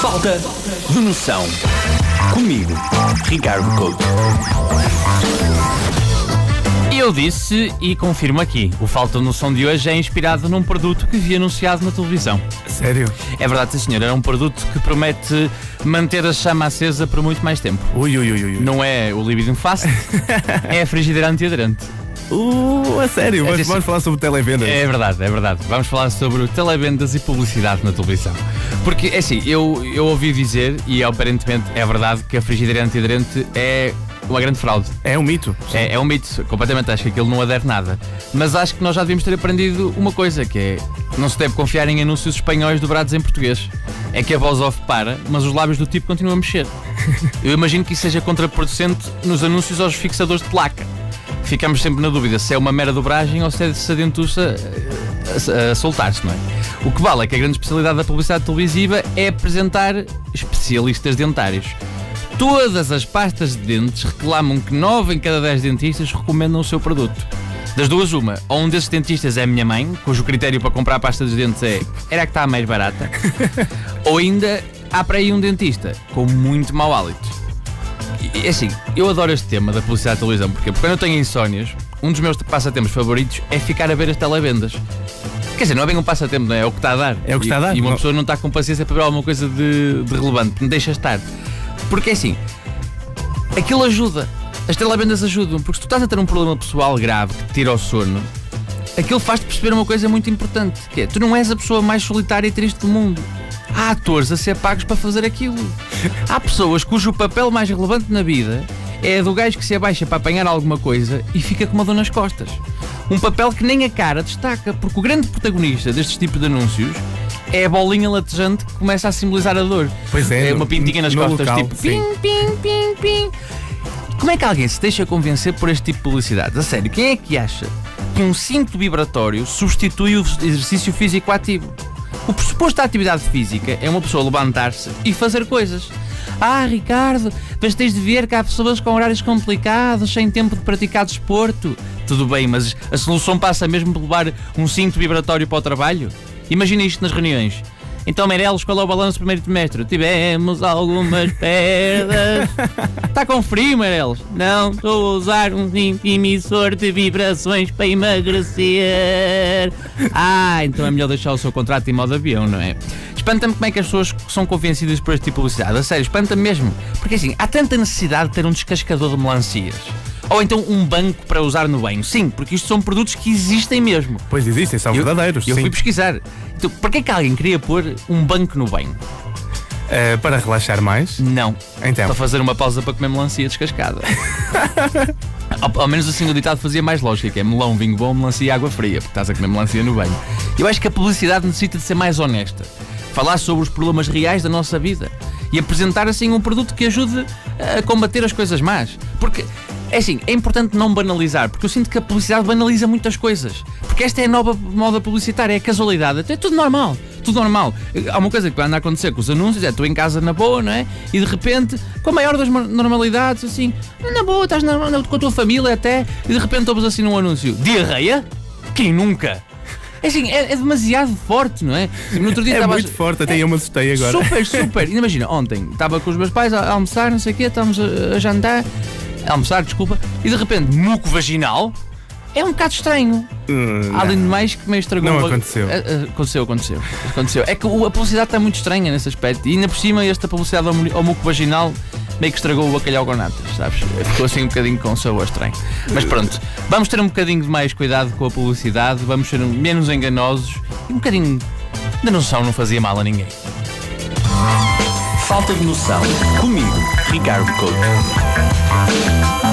Falta de noção. Comigo, Ricardo Couto. Eu disse e confirmo aqui: o Falta de Noção de hoje é inspirado num produto que vi anunciado na televisão. Sério? É verdade, sim, senhor. É um produto que promete manter a chama acesa por muito mais tempo. Ui, ui, ui, ui. Não é o Libidium Fast, é a frigideira antiaderente. Uh, a sério, É vamos, vamos falar sobre televendas. É verdade, é verdade. Vamos falar sobre televendas e publicidade na televisão. Porque, é assim, eu, eu ouvi dizer, e aparentemente é verdade, que a frigideira antiaderente é uma grande fraude. É um mito. É, é um mito, completamente. Acho que aquilo não adere nada. Mas acho que nós já devíamos ter aprendido uma coisa, que é não se deve confiar em anúncios espanhóis dobrados em português. É que a voz off para, mas os lábios do tipo continuam a mexer. Eu imagino que isso seja contraproducente nos anúncios aos fixadores de placa. Ficamos sempre na dúvida se é uma mera dobragem ou se é se a dentuça eh, a, a soltar-se, não é? O que vale é que a grande especialidade da publicidade televisiva é apresentar especialistas dentários. Todas as pastas de dentes reclamam que 9 em cada 10 dentistas recomendam o seu produto. Das duas, uma. Ou um desses dentistas é a minha mãe, cujo critério para comprar a pasta dos dentes é era a que está a mais barata. ou ainda há para aí um dentista com muito mau hálito. E, assim, eu adoro este tema da publicidade de televisão, porque quando eu tenho insónias, um dos meus passatempos favoritos é ficar a ver as televendas. Quer dizer, não é bem um passatempo, não é? É o que está a dar. É o que E- está a dar. E uma Não- pessoa não está com paciência para ver alguma coisa de, de relevante, me deixa estar. Porque assim, aquilo ajuda. As televendas ajudam, porque se tu estás a ter um problema pessoal grave que te tira o sono, aquilo faz-te perceber uma coisa muito importante, que é, tu não és a pessoa mais solitária e triste do mundo. Há atores a ser pagos para fazer aquilo. Há pessoas cujo papel mais relevante na vida é a do gajo que se abaixa para apanhar alguma coisa e fica com uma dor nas costas. Um papel que nem a cara destaca, porque o grande protagonista destes tipos de anúncios é a bolinha latejante que começa a simbolizar a dor. Pois é, É uma pintinha nas costas, local, tipo sim. pim, pim, pim, pim. Como é que alguém se deixa convencer por este tipo de publicidade? A sério, quem é que acha que um cinto vibratório substitui o exercício físico ativo? O pressuposto da atividade física é uma pessoa levantar-se e fazer coisas. Ah, Ricardo, mas tens de ver que há pessoas com horários complicados, sem tempo de praticar desporto. Tudo bem, mas a solução passa mesmo por levar um cinto vibratório para o trabalho? Imagina isto nas reuniões. Então, Meireles, qual é o balanço do primeiro trimestre? Tivemos algumas perdas. Está com frio, Meireles? Não, estou a usar um emissor de vibrações para emagrecer. Ah, então é melhor deixar o seu contrato em modo avião, não é? Espanta-me como é que as pessoas são convencidas por este tipo de publicidade. A sério, espanta-me mesmo. Porque assim, há tanta necessidade de ter um descascador de melancias. Ou então um banco para usar no banho. Sim, porque isto são produtos que existem mesmo. Pois existem, são Eu- verdadeiros. Eu sim. fui pesquisar. Então, para que é que alguém queria pôr um banco no banho? Eh, para relaxar mais. Não. Então. Para fazer uma pausa para comer melancia descascada. ao, ao menos assim o ditado fazia mais lógica, que é melão, vinho bom, melancia e água fria, porque estás a comer melancia no banho. Eu acho que a publicidade necessita de ser mais honesta. Falar sobre os problemas reais da nossa vida. E apresentar assim um produto que ajude a combater as coisas más. Porque, é assim, é importante não banalizar, porque eu sinto que a publicidade banaliza muitas coisas. Porque esta é a nova moda publicitária, é a casualidade. É tudo normal. Tudo normal. Há uma coisa que vai andar a acontecer com os anúncios, é tu em casa na boa, não é? E de repente, com a maior das normalidades, assim, na boa, estás na, na- com a tua família até, e de repente ouves assim num anúncio: diarreia? Quem nunca? É assim, é, é demasiado forte, não é? No outro dia É muito forte, até eu me assustei agora. Super, super. Imagina, ontem estava com os meus pais a, a almoçar, não sei o quê, estávamos a, a jantar, almoçar, desculpa, e de repente, muco vaginal é um bocado estranho. Hum, Além de mais que meio estragou Não uma- aconteceu. Ah, ah, aconteceu, aconteceu. Aconteceu. É que a publicidade está muito estranha nesse aspecto. E ainda por cima, esta publicidade ao, mu- ao muco vaginal meio que estragou o bacalhau com natas, sabes? Ficou assim um bocadinho com sabor estranho. Mas pronto, vamos ter um bocadinho de mais cuidado com a publicidade, vamos ser menos enganosos e um bocadinho de noção não fazia mal a ninguém. Falta de noção. Comigo, Ricardo Couto. Thank you.